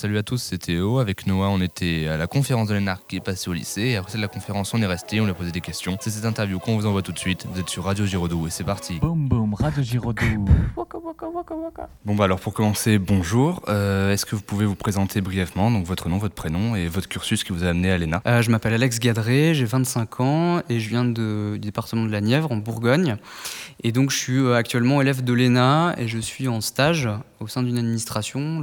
Salut à tous, c'est Théo. Avec Noah, on était à la conférence de l'ENARC qui est passée au lycée. Et après de la conférence, on est resté, on lui a posé des questions. C'est cette interview qu'on vous envoie tout de suite. Vous êtes sur Radio Giraudoux et c'est parti. Boum boum, Radio Giraudoux. Bon bah alors pour commencer, bonjour. Euh, Est-ce que vous pouvez vous présenter brièvement, donc votre nom, votre prénom et votre cursus qui vous a amené à l'ENA? Euh, je m'appelle Alex Gadré, j'ai 25 ans et je viens de- du département de la Nièvre, en Bourgogne. Et donc je suis euh, actuellement élève de l'ENA et je suis en stage au sein d'une administration,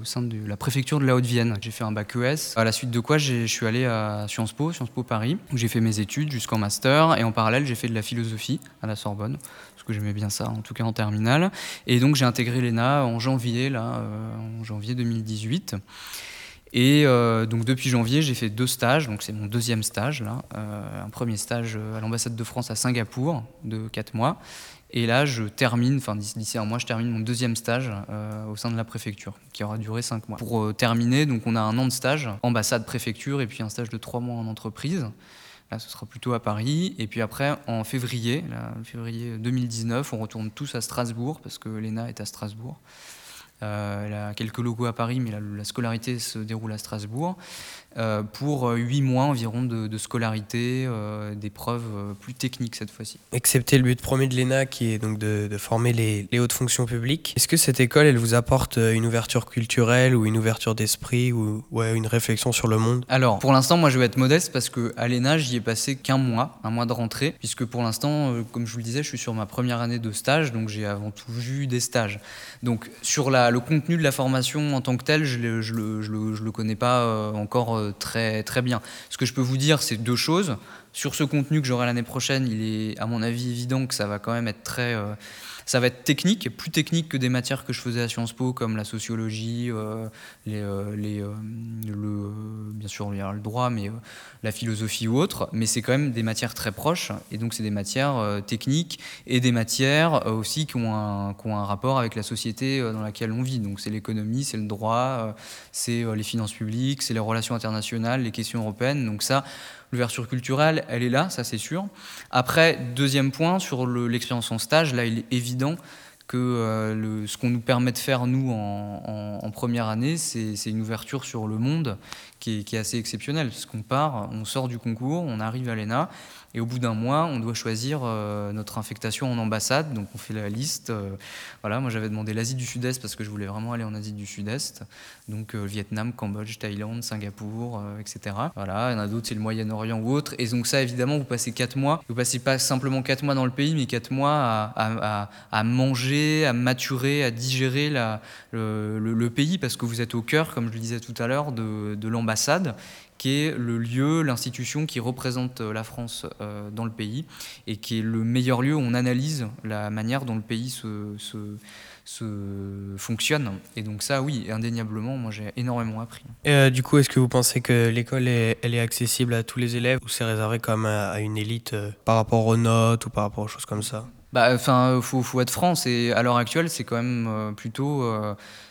au sein de la préfecture de la Haute-Vienne. J'ai fait un bac ES, à la suite de quoi je suis allé à Sciences Po, Sciences Po Paris, où j'ai fait mes études jusqu'en master et en parallèle j'ai fait de la philosophie à la Sorbonne, parce que j'aimais bien ça, en tout cas en terminale. Et donc j'ai intégré l'ENA en janvier, là, euh, en janvier 2018. Et euh, donc depuis janvier, j'ai fait deux stages. Donc c'est mon deuxième stage là. Euh, un premier stage euh, à l'ambassade de France à Singapour de 4 mois. Et là, je termine, enfin d'ici un mois, je termine mon deuxième stage au sein de la préfecture, qui aura duré 5 mois. Pour terminer, donc on a un an de stage, ambassade, préfecture, et puis un stage de 3 mois en entreprise. Là, ce sera plutôt à Paris. Et puis après, en février, février 2019, on retourne tous à Strasbourg, parce que l'ENA est à Strasbourg. Euh, elle a quelques locaux à Paris, mais la, la scolarité se déroule à Strasbourg, euh, pour huit mois environ de, de scolarité, euh, d'épreuves euh, plus techniques cette fois-ci. Excepté le but premier de l'ENA qui est donc de, de former les, les hautes fonctions publiques, est-ce que cette école elle vous apporte euh, une ouverture culturelle ou une ouverture d'esprit ou ouais, une réflexion sur le monde? Alors, pour l'instant, moi, je vais être modeste parce que à l'ENA, j'y ai passé qu'un mois, un mois de rentrée, puisque pour l'instant, euh, comme je vous le disais, je suis sur ma première année de stage, donc j'ai avant tout vu des stages. Donc, sur la, le contenu de la formation en tant que tel, je ne le, connais pas euh, encore euh, très bien. Ce que je peux vous dire, c'est deux choses. Sur ce contenu que j'aurai l'année prochaine, il est, à mon avis, évident que ça va quand même être très. euh, ça va être technique, plus technique que des matières que je faisais à Sciences Po, comme la sociologie, euh, les, euh, les, le, bien sûr le droit, mais la philosophie ou autre. Mais c'est quand même des matières très proches, et donc c'est des matières techniques et des matières aussi qui ont, un, qui ont un rapport avec la société dans laquelle on vit. Donc c'est l'économie, c'est le droit, c'est les finances publiques, c'est les relations internationales, les questions européennes. Donc ça, l'ouverture culturelle, elle est là, ça c'est sûr. Après, deuxième point, sur le- l'expérience en stage, là il est évident que euh, ce qu'on nous permet de faire, nous, en, première année, c'est une ouverture sur le monde qui est, assez exceptionnelle. Parce qu'on part, on sort du concours, on arrive à l'ENA, et au bout d'un mois, on doit choisir euh, notre infectation en ambassade. Donc on fait la liste. euh, voilà, moi j'avais demandé l'Asie du Sud-Est parce que je voulais vraiment aller en Asie du Sud-Est. Donc Vietnam, Cambodge, Thaïlande, Singapour, etc. Voilà, il y en a d'autres, c'est le Moyen-Orient ou autre. Et donc ça, évidemment, vous passez quatre mois. Vous passez pas simplement quatre mois dans le pays, mais quatre mois à, à- à- à manger, à maturer, à digérer le, pays parce que vous êtes au cœur, comme je le disais tout à l'heure, de, de l'ambassade qui est le lieu, l'institution qui représente euh, la France euh, dans le pays et qui est le meilleur lieu où on analyse la manière dont le pays se, fonctionne. Et donc ça, oui, indéniablement, moi j'ai énormément appris. Euh, Du coup, est-ce que vous pensez que l'école est, elle est accessible à tous les élèves ou c'est réservé même à, une élite par rapport aux notes ou par rapport aux choses comme ça? Bah, enfin, euh, faut, faut être franc. C'est à l'heure actuelle, c'est quand même euh, plutôt.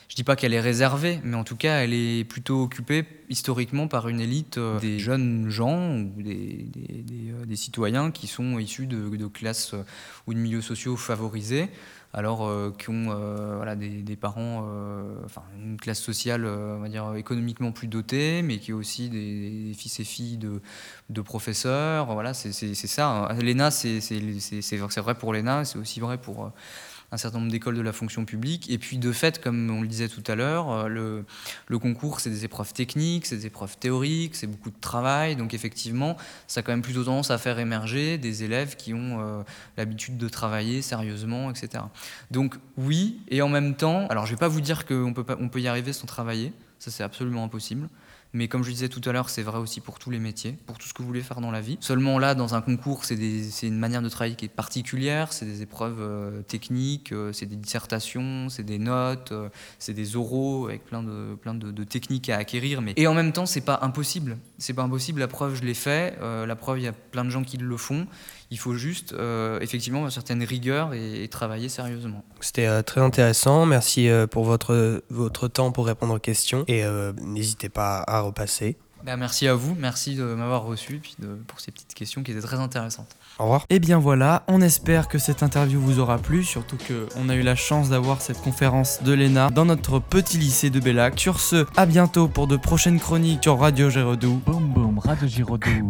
Je dis pas qu'elle est réservée, mais en tout cas, elle est plutôt occupée historiquement par une élite euh, des jeunes gens ou des, des, euh, citoyens qui sont issus de, classes euh, ou de milieux sociaux favorisés, alors qui ont voilà, des, parents, enfin une classe sociale, on va dire économiquement plus dotée, mais qui ont aussi des, fils et filles de, de professeurs. Voilà, c'est ça. hein. L'ENA, c'est vrai pour l'ENA, c'est aussi vrai pour un certain nombre d'écoles de la fonction publique. Et puis, de fait, comme on le disait tout à l'heure, euh, le, concours, c'est des épreuves techniques, c'est des épreuves théoriques, c'est beaucoup de travail. Donc, effectivement, ça a quand même plutôt tendance à faire émerger des élèves qui ont euh, l'habitude de travailler sérieusement, etc. Donc, oui, et en même temps, alors je ne vais pas vous dire qu'on peut, on peut y arriver sans travailler, ça c'est absolument impossible. Mais comme je disais tout à l'heure, c'est vrai aussi pour tous les métiers, pour tout ce que vous voulez faire dans la vie. Seulement là, dans un concours, c'est une manière de travailler qui est particulière, c'est des épreuves euh, techniques, euh, c'est des dissertations, c'est des notes, euh, c'est des oraux avec plein de, plein de, techniques à acquérir. Mais... Et en même temps, c'est pas impossible. C'est pas impossible, la preuve, je l'ai fait. La preuve, il y a plein de gens qui le font. Il faut juste, euh, effectivement, une certaine rigueur et, et travailler sérieusement. C'était euh, très intéressant. Merci euh, pour votre, votre temps pour répondre aux questions et euh, n'hésitez pas à repasser. Bah, merci à vous, merci de m'avoir reçu puis de, pour ces petites questions qui étaient très intéressantes. Au revoir. Et bien voilà, on espère que cette interview vous aura plu, surtout qu'on a eu la chance d'avoir cette conférence de l'ENA dans notre petit lycée de Bellac. Sur ce, à bientôt pour de prochaines chroniques sur Radio Gérodou. Boum boum, Radio Giraudoux.